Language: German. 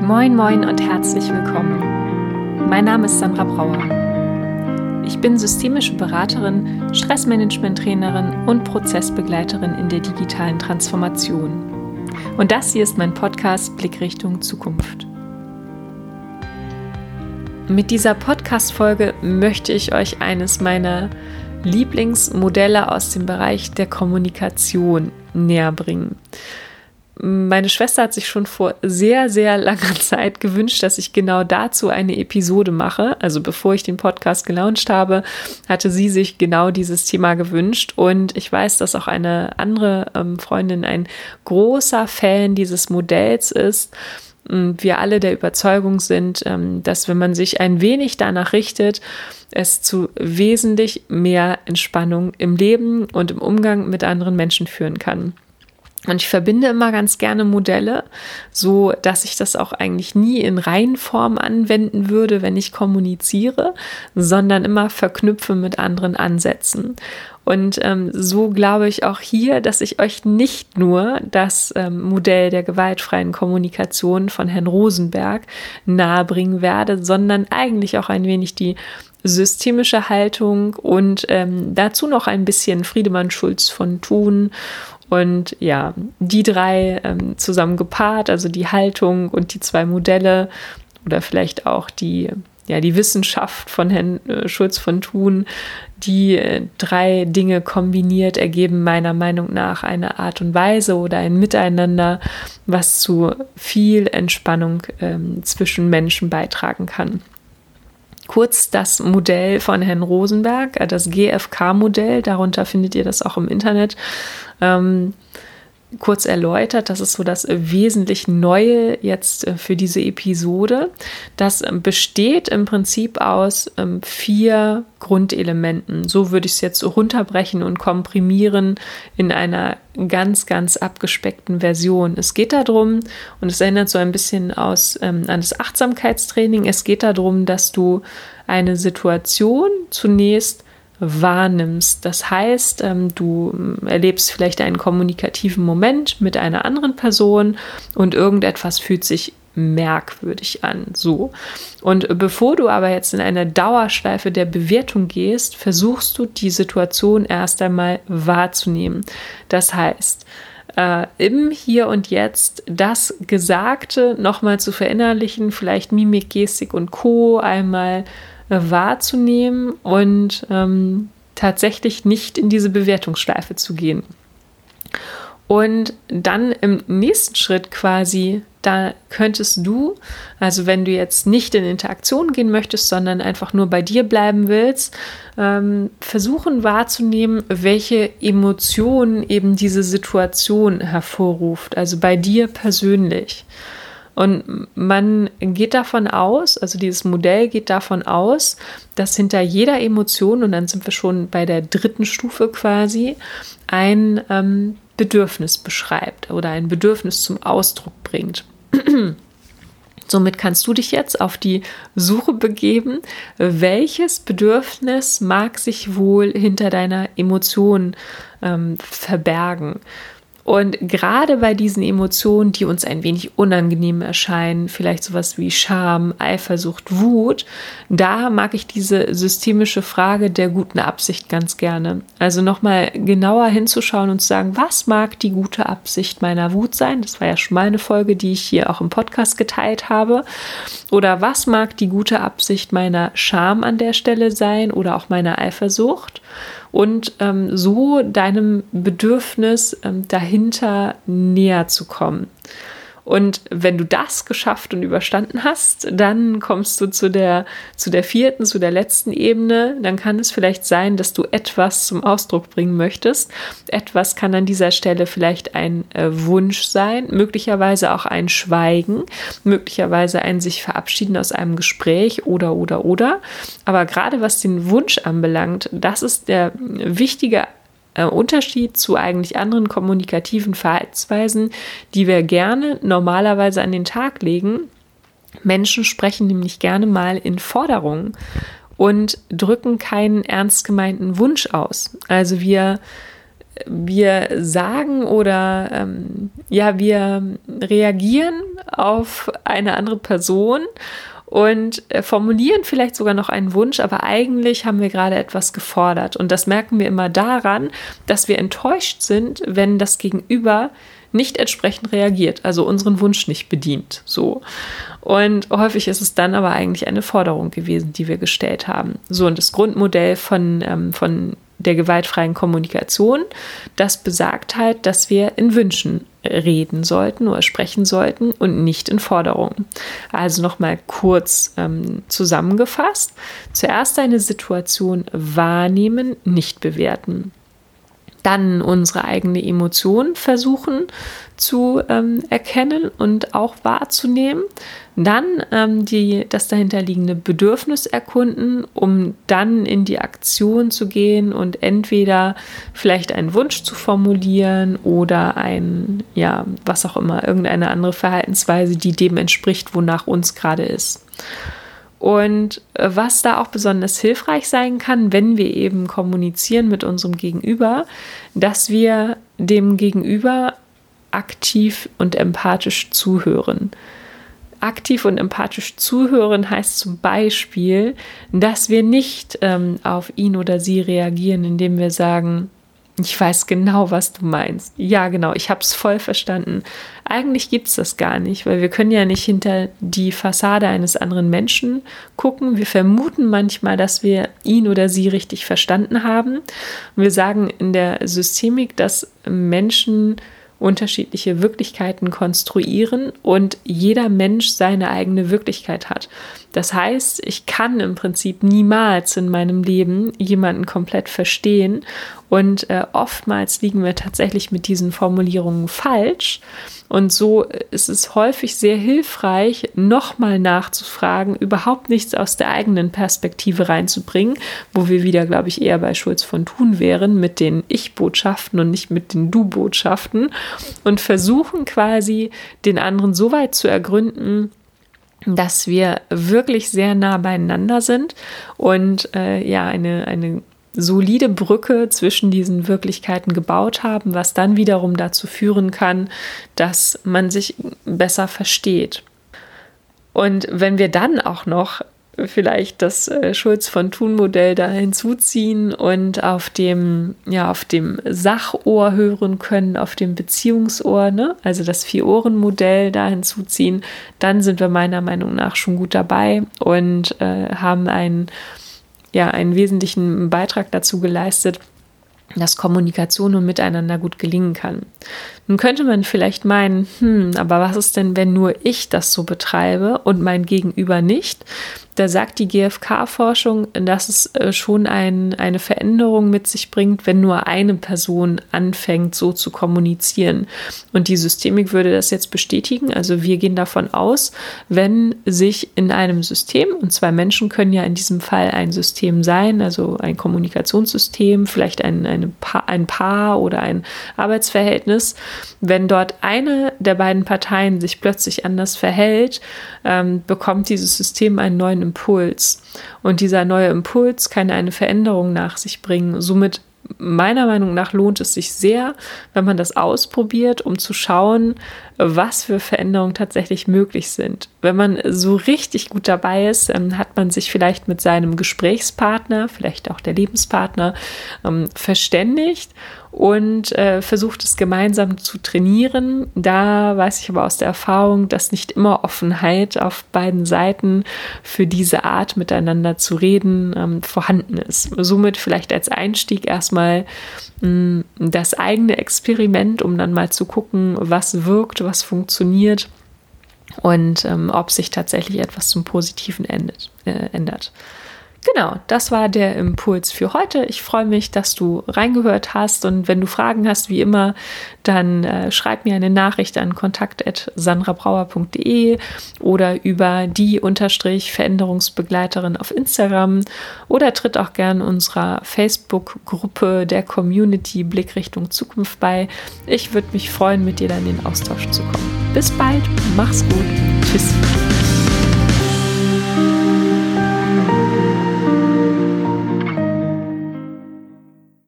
Moin, moin und herzlich willkommen. Mein Name ist Sandra Brauer. Ich bin systemische Beraterin, Stressmanagement-Trainerin und Prozessbegleiterin in der digitalen Transformation. Und das hier ist mein Podcast Blickrichtung Zukunft. Mit dieser Podcast-Folge möchte ich euch eines meiner Lieblingsmodelle aus dem Bereich der Kommunikation näher bringen. Meine Schwester hat sich schon vor sehr, sehr langer Zeit gewünscht, dass ich genau dazu eine Episode mache. Also bevor ich den Podcast gelauncht habe, hatte sie sich genau dieses Thema gewünscht. Und ich weiß, dass auch eine andere ähm, Freundin ein großer Fan dieses Modells ist. Und wir alle der Überzeugung sind, ähm, dass wenn man sich ein wenig danach richtet, es zu wesentlich mehr Entspannung im Leben und im Umgang mit anderen Menschen führen kann. Und ich verbinde immer ganz gerne Modelle, so dass ich das auch eigentlich nie in Reihenform anwenden würde, wenn ich kommuniziere, sondern immer verknüpfe mit anderen Ansätzen. Und ähm, so glaube ich auch hier, dass ich euch nicht nur das ähm, Modell der gewaltfreien Kommunikation von Herrn Rosenberg nahebringen werde, sondern eigentlich auch ein wenig die systemische Haltung und ähm, dazu noch ein bisschen Friedemann Schulz von Thun und ja, die drei ähm, zusammen gepaart, also die Haltung und die zwei Modelle oder vielleicht auch die, ja, die Wissenschaft von Herrn äh, Schulz von Thun, die äh, drei Dinge kombiniert ergeben meiner Meinung nach eine Art und Weise oder ein Miteinander, was zu viel Entspannung ähm, zwischen Menschen beitragen kann kurz das Modell von Herrn Rosenberg, äh, das GFK-Modell, darunter findet ihr das auch im Internet. Ähm, kurz erläutert. Das ist so das wesentlich Neue jetzt äh, für diese Episode. Das ähm, besteht im Prinzip aus ähm, vier Grundelementen. So würde ich es jetzt runterbrechen und komprimieren in einer ganz, ganz abgespeckten Version. Es geht darum, und es erinnert so ein bisschen aus, ähm, an das Achtsamkeitstraining, es geht darum, dass du eine Situation zunächst wahrnimmst. Das heißt, ähm, du ähm, erlebst vielleicht einen kommunikativen Moment mit einer anderen Person und irgendetwas fühlt sich merkwürdig an. So. Und bevor du aber jetzt in eine Dauerschleife der Bewertung gehst, versuchst du die Situation erst einmal wahrzunehmen. Das heißt, äh, im Hier und Jetzt das Gesagte nochmal zu verinnerlichen, vielleicht Mimik, Gestik und Co. einmal wahrzunehmen und ähm, tatsächlich nicht in diese Bewertungsschleife zu gehen. Und dann im nächsten Schritt quasi, da könntest du, also wenn du jetzt nicht in Interaktion gehen möchtest, sondern einfach nur bei dir bleiben willst, ähm, versuchen wahrzunehmen, welche Emotionen eben diese Situation hervorruft, also bei dir persönlich. Und man geht davon aus, also dieses Modell geht davon aus, dass hinter jeder Emotion, und dann sind wir schon bei der dritten Stufe quasi, ein ähm, Bedürfnis beschreibt oder ein Bedürfnis zum Ausdruck bringt. Somit kannst du dich jetzt auf die Suche begeben, welches Bedürfnis mag sich wohl hinter deiner Emotion ähm, verbergen. Und gerade bei diesen Emotionen, die uns ein wenig unangenehm erscheinen, vielleicht sowas wie Scham, Eifersucht, Wut, da mag ich diese systemische Frage der guten Absicht ganz gerne. Also nochmal genauer hinzuschauen und zu sagen, was mag die gute Absicht meiner Wut sein? Das war ja schon mal eine Folge, die ich hier auch im Podcast geteilt habe. Oder was mag die gute Absicht meiner Scham an der Stelle sein oder auch meiner Eifersucht? Und ähm, so deinem Bedürfnis ähm, dahinter näher zu kommen. Und wenn du das geschafft und überstanden hast, dann kommst du zu der, zu der vierten, zu der letzten Ebene. Dann kann es vielleicht sein, dass du etwas zum Ausdruck bringen möchtest. Etwas kann an dieser Stelle vielleicht ein äh, Wunsch sein, möglicherweise auch ein Schweigen, möglicherweise ein sich verabschieden aus einem Gespräch oder, oder, oder. Aber gerade was den Wunsch anbelangt, das ist der wichtige äh, Unterschied zu eigentlich anderen kommunikativen Verhaltensweisen, die wir gerne normalerweise an den Tag legen. Menschen sprechen nämlich gerne mal in Forderungen und drücken keinen ernst gemeinten Wunsch aus. Also wir wir sagen oder ähm, ja, wir reagieren auf eine andere Person und äh, formulieren vielleicht sogar noch einen Wunsch, aber eigentlich haben wir gerade etwas gefordert. Und das merken wir immer daran, dass wir enttäuscht sind, wenn das Gegenüber nicht entsprechend reagiert, also unseren Wunsch nicht bedient. So. Und häufig ist es dann aber eigentlich eine Forderung gewesen, die wir gestellt haben. So, und das Grundmodell von, ähm, von der gewaltfreien Kommunikation, das besagt halt, dass wir in Wünschen reden sollten oder sprechen sollten und nicht in Forderungen. Also nochmal kurz ähm, zusammengefasst. Zuerst eine Situation wahrnehmen, nicht bewerten dann unsere eigene Emotion versuchen zu ähm, erkennen und auch wahrzunehmen, dann ähm, die, das dahinterliegende Bedürfnis erkunden, um dann in die Aktion zu gehen und entweder vielleicht einen Wunsch zu formulieren oder ein, ja, was auch immer, irgendeine andere Verhaltensweise, die dem entspricht, wonach uns gerade ist. Und äh, was da auch besonders hilfreich sein kann, wenn wir eben kommunizieren mit unserem Gegenüber, dass wir dem Gegenüber aktiv und empathisch zuhören. Aktiv und empathisch zuhören heißt zum Beispiel, dass wir nicht ähm, auf ihn oder sie reagieren, indem wir sagen, ich weiß genau, was du meinst. Ja, genau, ich habe es voll verstanden. Eigentlich gibt es das gar nicht, weil wir können ja nicht hinter die Fassade eines anderen Menschen gucken. Wir vermuten manchmal, dass wir ihn oder sie richtig verstanden haben. Und wir sagen in der Systemik, dass Menschen unterschiedliche Wirklichkeiten konstruieren und jeder Mensch seine eigene Wirklichkeit hat. Das heißt, ich kann im Prinzip niemals in meinem Leben jemanden komplett verstehen und äh, oftmals liegen wir tatsächlich mit diesen Formulierungen falsch. Und so ist es häufig sehr hilfreich, nochmal nachzufragen, überhaupt nichts aus der eigenen Perspektive reinzubringen, wo wir wieder, glaube ich, eher bei Schulz von Thun wären, mit den Ich-Botschaften und nicht mit den Du-Botschaften und versuchen quasi den anderen so weit zu ergründen, dass wir wirklich sehr nah beieinander sind und äh, ja, eine, eine solide Brücke zwischen diesen Wirklichkeiten gebaut haben, was dann wiederum dazu führen kann, dass man sich besser versteht. Und wenn wir dann auch noch vielleicht das äh, Schulz von Thun Modell da hinzuziehen und auf dem ja auf dem Sachohr hören können, auf dem Beziehungsohr, ne? also das Vier-Ohren-Modell da hinzuziehen, dann sind wir meiner Meinung nach schon gut dabei und äh, haben einen ja einen wesentlichen Beitrag dazu geleistet, dass Kommunikation und Miteinander gut gelingen kann. Nun könnte man vielleicht meinen, hm, aber was ist denn, wenn nur ich das so betreibe und mein Gegenüber nicht? Da sagt die GfK-Forschung, dass es äh, schon ein, eine Veränderung mit sich bringt, wenn nur eine Person anfängt, so zu kommunizieren. Und die Systemik würde das jetzt bestätigen. Also wir gehen davon aus, wenn sich in einem System, und zwei Menschen können ja in diesem Fall ein System sein, also ein Kommunikationssystem, vielleicht ein, eine pa ein Paar oder ein Arbeitsverhältnis, wenn dort eine der beiden Parteien sich plötzlich anders verhält, ähm, bekommt dieses System einen neuen Impuls. Und dieser neue Impuls kann eine Veränderung nach sich bringen. Somit meiner Meinung nach lohnt es sich sehr, wenn man das ausprobiert, um zu schauen, was für Veränderungen tatsächlich möglich sind. Wenn man so richtig gut dabei ist, ähm, hat man sich vielleicht mit seinem Gesprächspartner, vielleicht auch der Lebenspartner, ähm, verständigt und äh, versucht es gemeinsam zu trainieren. Da weiß ich aber aus der Erfahrung, dass nicht immer Offenheit auf beiden Seiten für diese Art miteinander zu reden ähm, vorhanden ist. Somit vielleicht als Einstieg erstmal mh, mm, das eigene Experiment, um dann mal zu gucken, was wirkt, was funktioniert und ähm, ob sich tatsächlich etwas zum Positiven endet, äh, ändert. Genau, das war der Impuls für heute. Ich freue mich, dass du reingehört hast und wenn du Fragen hast, wie immer, dann äh, schreib mir eine Nachricht an kontakt@sandrabrauer.de oder über die Unterstrich Veränderungsbegleiterin auf Instagram oder tritt auch gern unserer Facebook-Gruppe der Community Blickrichtung Zukunft bei. Ich würde mich freuen, mit dir dann in den Austausch zu kommen. Bis bald, mach's gut, tschüss.